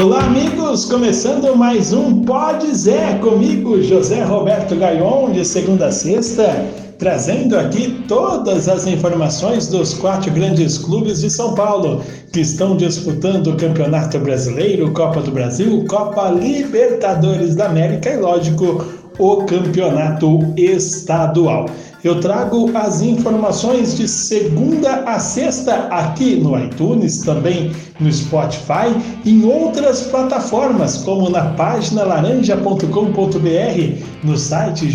Olá, amigos! Começando mais um Pode Zé comigo, José Roberto Gaion, de segunda a sexta, trazendo aqui todas as informações dos quatro grandes clubes de São Paulo que estão disputando o Campeonato Brasileiro, Copa do Brasil, Copa Libertadores da América e, lógico, o Campeonato Estadual. Eu trago as informações de segunda a sexta aqui no iTunes, também no Spotify, em outras plataformas, como na página laranja.com.br, no site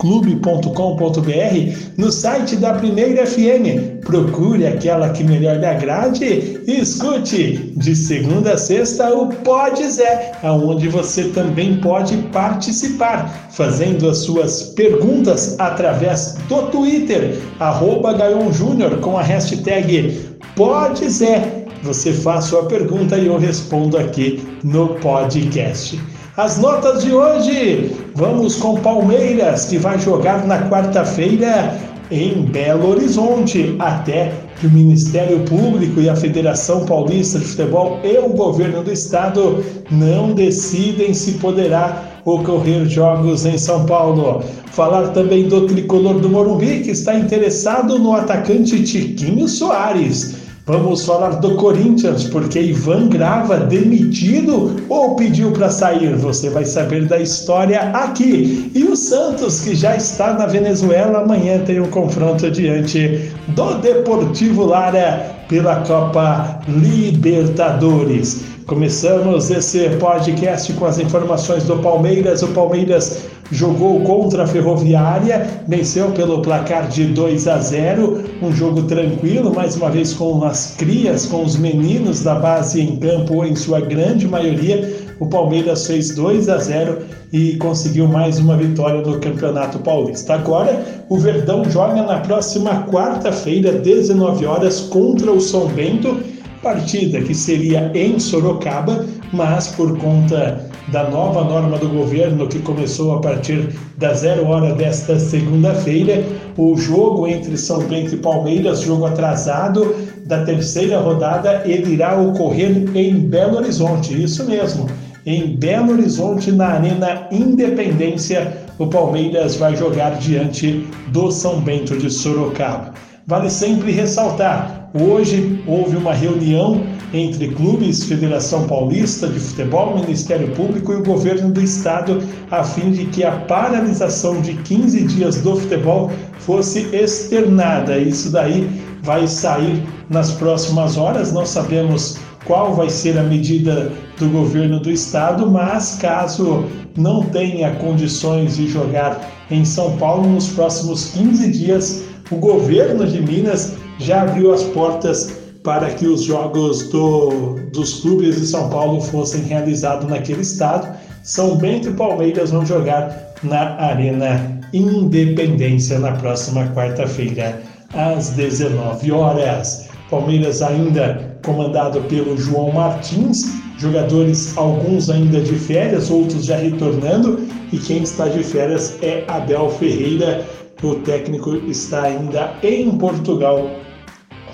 jrsportclube.com.br, no site da Primeira FM. Procure aquela que melhor lhe agrade e escute de segunda a sexta o Pode Zé, aonde você também pode participar, fazendo as suas perguntas através do Twitter, arroba Gaion Júnior, com a hashtag Pode Zé. Você faz sua pergunta e eu respondo aqui no podcast. As notas de hoje, vamos com Palmeiras, que vai jogar na quarta-feira em Belo Horizonte, até que o Ministério Público e a Federação Paulista de Futebol e o governo do estado não decidem se poderá ocorrer jogos em São Paulo. Falar também do tricolor do Morumbi, que está interessado no atacante Tiquinho Soares. Vamos falar do Corinthians, porque Ivan Grava demitido ou pediu para sair? Você vai saber da história aqui. E o Santos, que já está na Venezuela, amanhã tem um confronto diante do Deportivo Lara pela Copa Libertadores. Começamos esse podcast com as informações do Palmeiras. O Palmeiras jogou contra a Ferroviária, venceu pelo placar de 2 a 0, um jogo tranquilo, mais uma vez com as crias, com os meninos da base em campo em sua grande maioria. O Palmeiras fez 2 a 0 e conseguiu mais uma vitória no Campeonato Paulista. Agora, o Verdão joga na próxima quarta-feira, 19 horas, contra o São Bento partida que seria em Sorocaba, mas por conta da nova norma do governo que começou a partir da zero hora desta segunda-feira, o jogo entre São Bento e Palmeiras, jogo atrasado da terceira rodada, ele irá ocorrer em Belo Horizonte, isso mesmo. Em Belo Horizonte, na Arena Independência, o Palmeiras vai jogar diante do São Bento de Sorocaba. Vale sempre ressaltar: Hoje houve uma reunião entre clubes, Federação Paulista de Futebol, Ministério Público e o governo do estado, a fim de que a paralisação de 15 dias do futebol fosse externada. Isso daí vai sair nas próximas horas. Não sabemos qual vai ser a medida do governo do estado, mas caso não tenha condições de jogar em São Paulo nos próximos 15 dias, o governo de Minas já abriu as portas para que os jogos do, dos clubes de São Paulo fossem realizados naquele estado. São Bento e Palmeiras vão jogar na Arena Independência na próxima quarta-feira, às 19 horas. Palmeiras ainda comandado pelo João Martins, jogadores alguns ainda de férias, outros já retornando, e quem está de férias é Abel Ferreira. O técnico está ainda em Portugal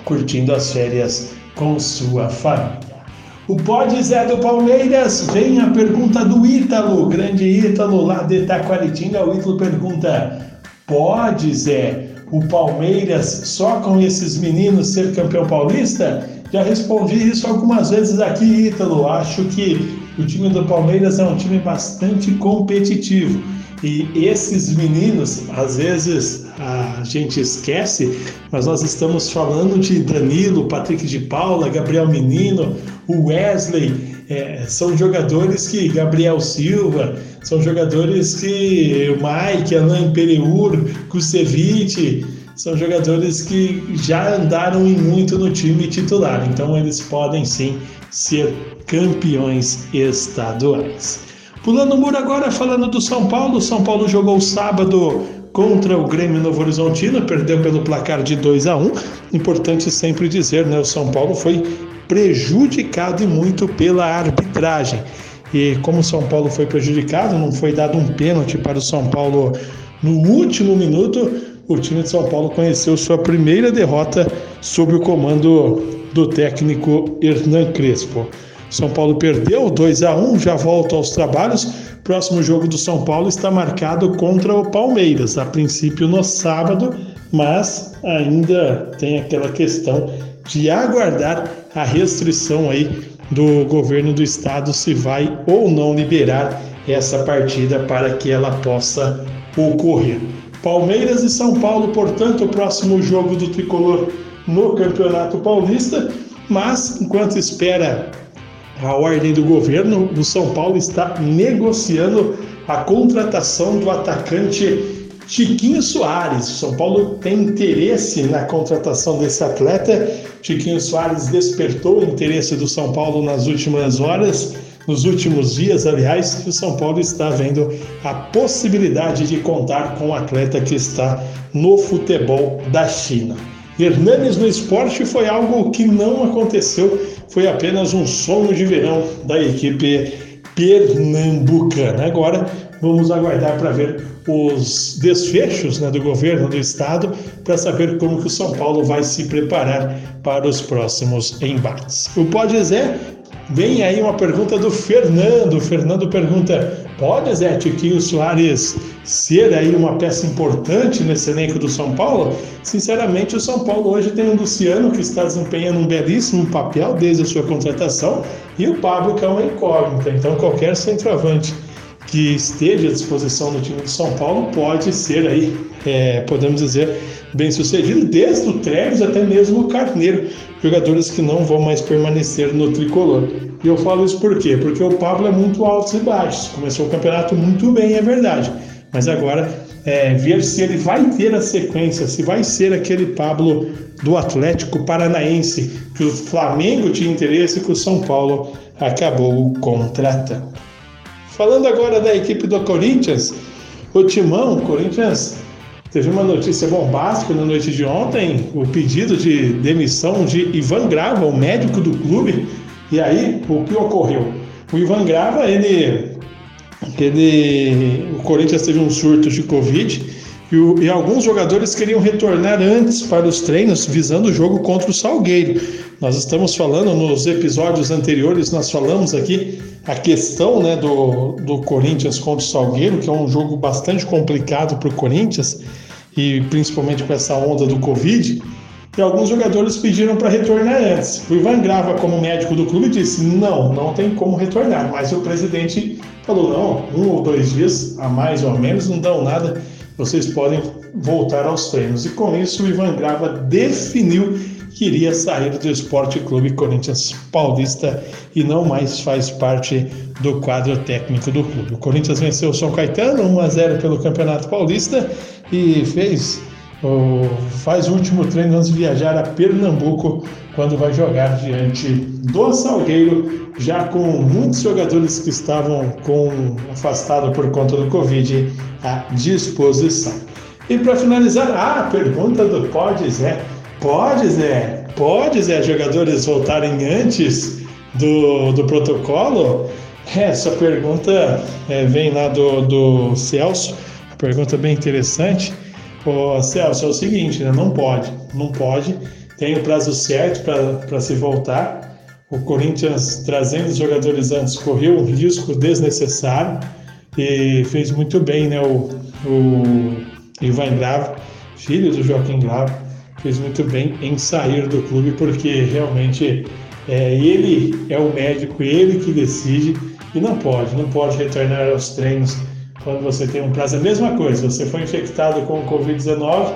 curtindo as férias com sua família. O Pode Zé do Palmeiras, vem a pergunta do Ítalo, grande Ítalo lá de Taquaritinga. O Ítalo pergunta: Pode Zé, o Palmeiras só com esses meninos ser campeão paulista? Já respondi isso algumas vezes aqui, Ítalo. Acho que o time do Palmeiras é um time bastante competitivo. E esses meninos, às vezes a gente esquece, mas nós estamos falando de Danilo, Patrick de Paula, Gabriel Menino, o Wesley, é, são jogadores que Gabriel Silva, são jogadores que o Mike, Alain Pereur, Kusevich, são jogadores que já andaram muito no time titular, então eles podem sim ser campeões estaduais. Pulando o muro agora, falando do São Paulo. São Paulo jogou sábado contra o Grêmio Novo Horizontino, perdeu pelo placar de 2 a 1. Importante sempre dizer, né? O São Paulo foi prejudicado e muito pela arbitragem. E como o São Paulo foi prejudicado, não foi dado um pênalti para o São Paulo no último minuto, o time de São Paulo conheceu sua primeira derrota sob o comando do técnico Hernan Crespo. São Paulo perdeu 2 a 1 já volta aos trabalhos. Próximo jogo do São Paulo está marcado contra o Palmeiras, a princípio no sábado, mas ainda tem aquela questão de aguardar a restrição aí do governo do estado se vai ou não liberar essa partida para que ela possa ocorrer. Palmeiras e São Paulo, portanto, o próximo jogo do tricolor no Campeonato Paulista, mas enquanto espera a ordem do governo, o São Paulo está negociando a contratação do atacante Tiquinho Soares. O São Paulo tem interesse na contratação desse atleta. Tiquinho Soares despertou o interesse do São Paulo nas últimas horas, nos últimos dias, aliás, e o São Paulo está vendo a possibilidade de contar com o um atleta que está no futebol da China. Hernanes no esporte foi algo que não aconteceu, foi apenas um sonho de verão da equipe pernambucana. Agora vamos aguardar para ver os desfechos né, do governo do estado para saber como que o São Paulo vai se preparar para os próximos embates. O Pode Zé Vem aí uma pergunta do Fernando. O Fernando pergunta: pode Zé Tiquinho Soares ser aí uma peça importante nesse elenco do São Paulo? Sinceramente, o São Paulo hoje tem o Luciano que está desempenhando um belíssimo papel desde a sua contratação e o Pablo que é uma incógnita. Então, qualquer centroavante que esteja à disposição do time de São Paulo pode ser aí, é, podemos dizer, bem sucedido, desde o Treves até mesmo o Carneiro, jogadores que não vão mais permanecer no tricolor. E eu falo isso por quê? Porque o Pablo é muito altos e baixos, começou o campeonato muito bem, é verdade, mas agora é, ver se ele vai ter a sequência, se vai ser aquele Pablo do Atlético Paranaense que o Flamengo tinha interesse e que o São Paulo acabou contratando. Falando agora da equipe do Corinthians, o Timão, o Corinthians teve uma notícia bombástica na noite de ontem, o pedido de demissão de Ivan Grava, o médico do clube. E aí, o que ocorreu? O Ivan Grava, ele, ele o Corinthians teve um surto de Covid e, o, e, alguns jogadores queriam retornar antes para os treinos, visando o jogo contra o Salgueiro. Nós estamos falando nos episódios anteriores, nós falamos aqui a questão né, do, do Corinthians contra o Salgueiro, que é um jogo bastante complicado para o Corinthians, e principalmente com essa onda do Covid. E alguns jogadores pediram para retornar antes. O Ivan Grava, como médico do clube, disse: não, não tem como retornar. Mas o presidente falou: não, um ou dois dias, a mais ou a menos, não dão nada, vocês podem voltar aos treinos. E com isso, o Ivan Grava definiu queria sair do Esporte Clube Corinthians Paulista e não mais faz parte do quadro técnico do clube. O Corinthians venceu o São Caetano 1 a 0 pelo Campeonato Paulista e fez faz o último treino antes de viajar a Pernambuco, quando vai jogar diante do Salgueiro, já com muitos jogadores que estavam com afastado por conta do Covid à disposição. E para finalizar, a pergunta do Pode Zé. Pode, Zé? Pode, Zé, jogadores voltarem antes do, do protocolo? É, essa pergunta é, vem lá do, do Celso, pergunta bem interessante. Ô, Celso, é o seguinte, né? não pode, não pode, tem o prazo certo para se voltar. O Corinthians, trazendo os jogadores antes, correu um risco desnecessário e fez muito bem, né? O, o Ivan Gravo, filho do Joaquim Gravo, fez muito bem em sair do clube, porque realmente é, ele é o médico, ele que decide e não pode, não pode retornar aos treinos quando você tem um prazo. A mesma coisa, você foi infectado com o Covid-19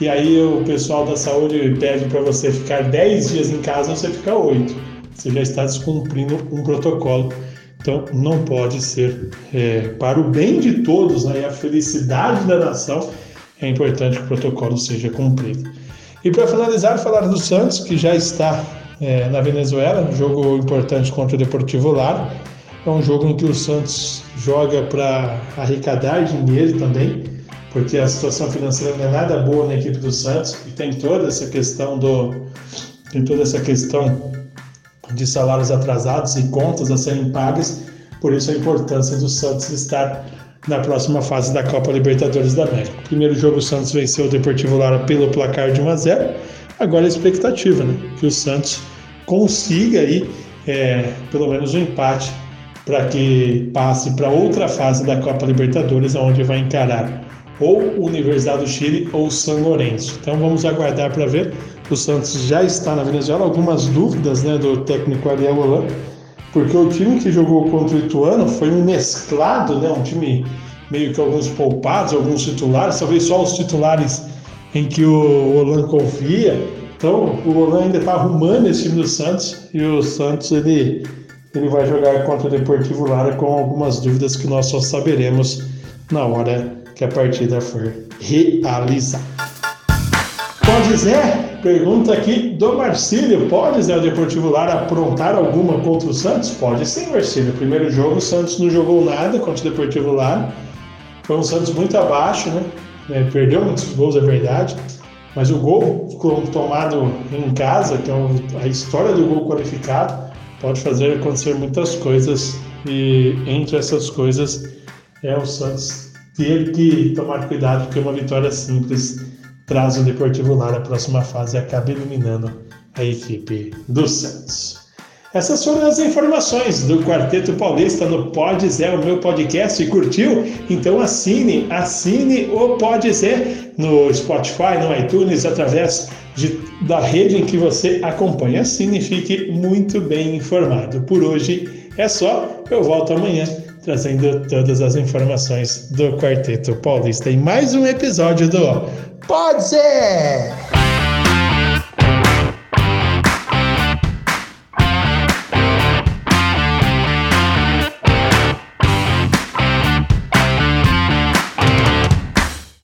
e aí o pessoal da saúde pede para você ficar 10 dias em casa, você fica 8. Você já está descumprindo um protocolo. Então, não pode ser é, para o bem de todos né, e a felicidade da nação, é importante que o protocolo seja cumprido. E para finalizar, falar do Santos, que já está é, na Venezuela, um jogo importante contra o Deportivo Lar. É um jogo em que o Santos joga para arrecadar dinheiro também, porque a situação financeira não é nada boa na equipe do Santos e tem toda essa questão do tem toda essa questão de salários atrasados e contas a serem pagas. Por isso a importância do Santos estar na próxima fase da Copa Libertadores da América. Primeiro jogo o Santos venceu o Deportivo Lara pelo placar de 1 a 0. Agora a expectativa, né, que o Santos consiga aí é, pelo menos um empate para que passe para outra fase da Copa Libertadores, onde vai encarar ou Universidade do Chile ou São Lourenço. Então vamos aguardar para ver. O Santos já está na Venezuela. Algumas dúvidas né, do técnico Ariel Holan, porque o time que jogou contra o Ituano foi mesclado, né, um time meio que alguns poupados, alguns titulares, talvez só os titulares em que o Holan confia. Então o Holan ainda está arrumando esse time do Santos e o Santos ele, ele vai jogar contra o Deportivo Lara com algumas dúvidas que nós só saberemos na hora que a partida for realizada. Pode Zé? Pergunta aqui do Marcílio. Pode Zé o Deportivo Lara aprontar alguma contra o Santos? Pode sim, Marcílio. Primeiro jogo o Santos não jogou nada contra o Deportivo Lara. Foi um Santos muito abaixo, né? É, perdeu muitos gols, é verdade. Mas o gol tomado em casa, que é a história do gol qualificado, pode fazer acontecer muitas coisas. E entre essas coisas é o Santos ter que tomar cuidado, porque uma vitória simples traz o Deportivo Lara à próxima fase e acaba eliminando a equipe do Santos. Essas foram as informações do Quarteto Paulista no Pode Zé, o meu podcast. Curtiu? Então assine, assine o Pode Zé no Spotify, no iTunes, através de, da rede em que você acompanha. Assine e fique muito bem informado. Por hoje é só, eu volto amanhã trazendo todas as informações do Quarteto Paulista em mais um episódio do Pode Ser!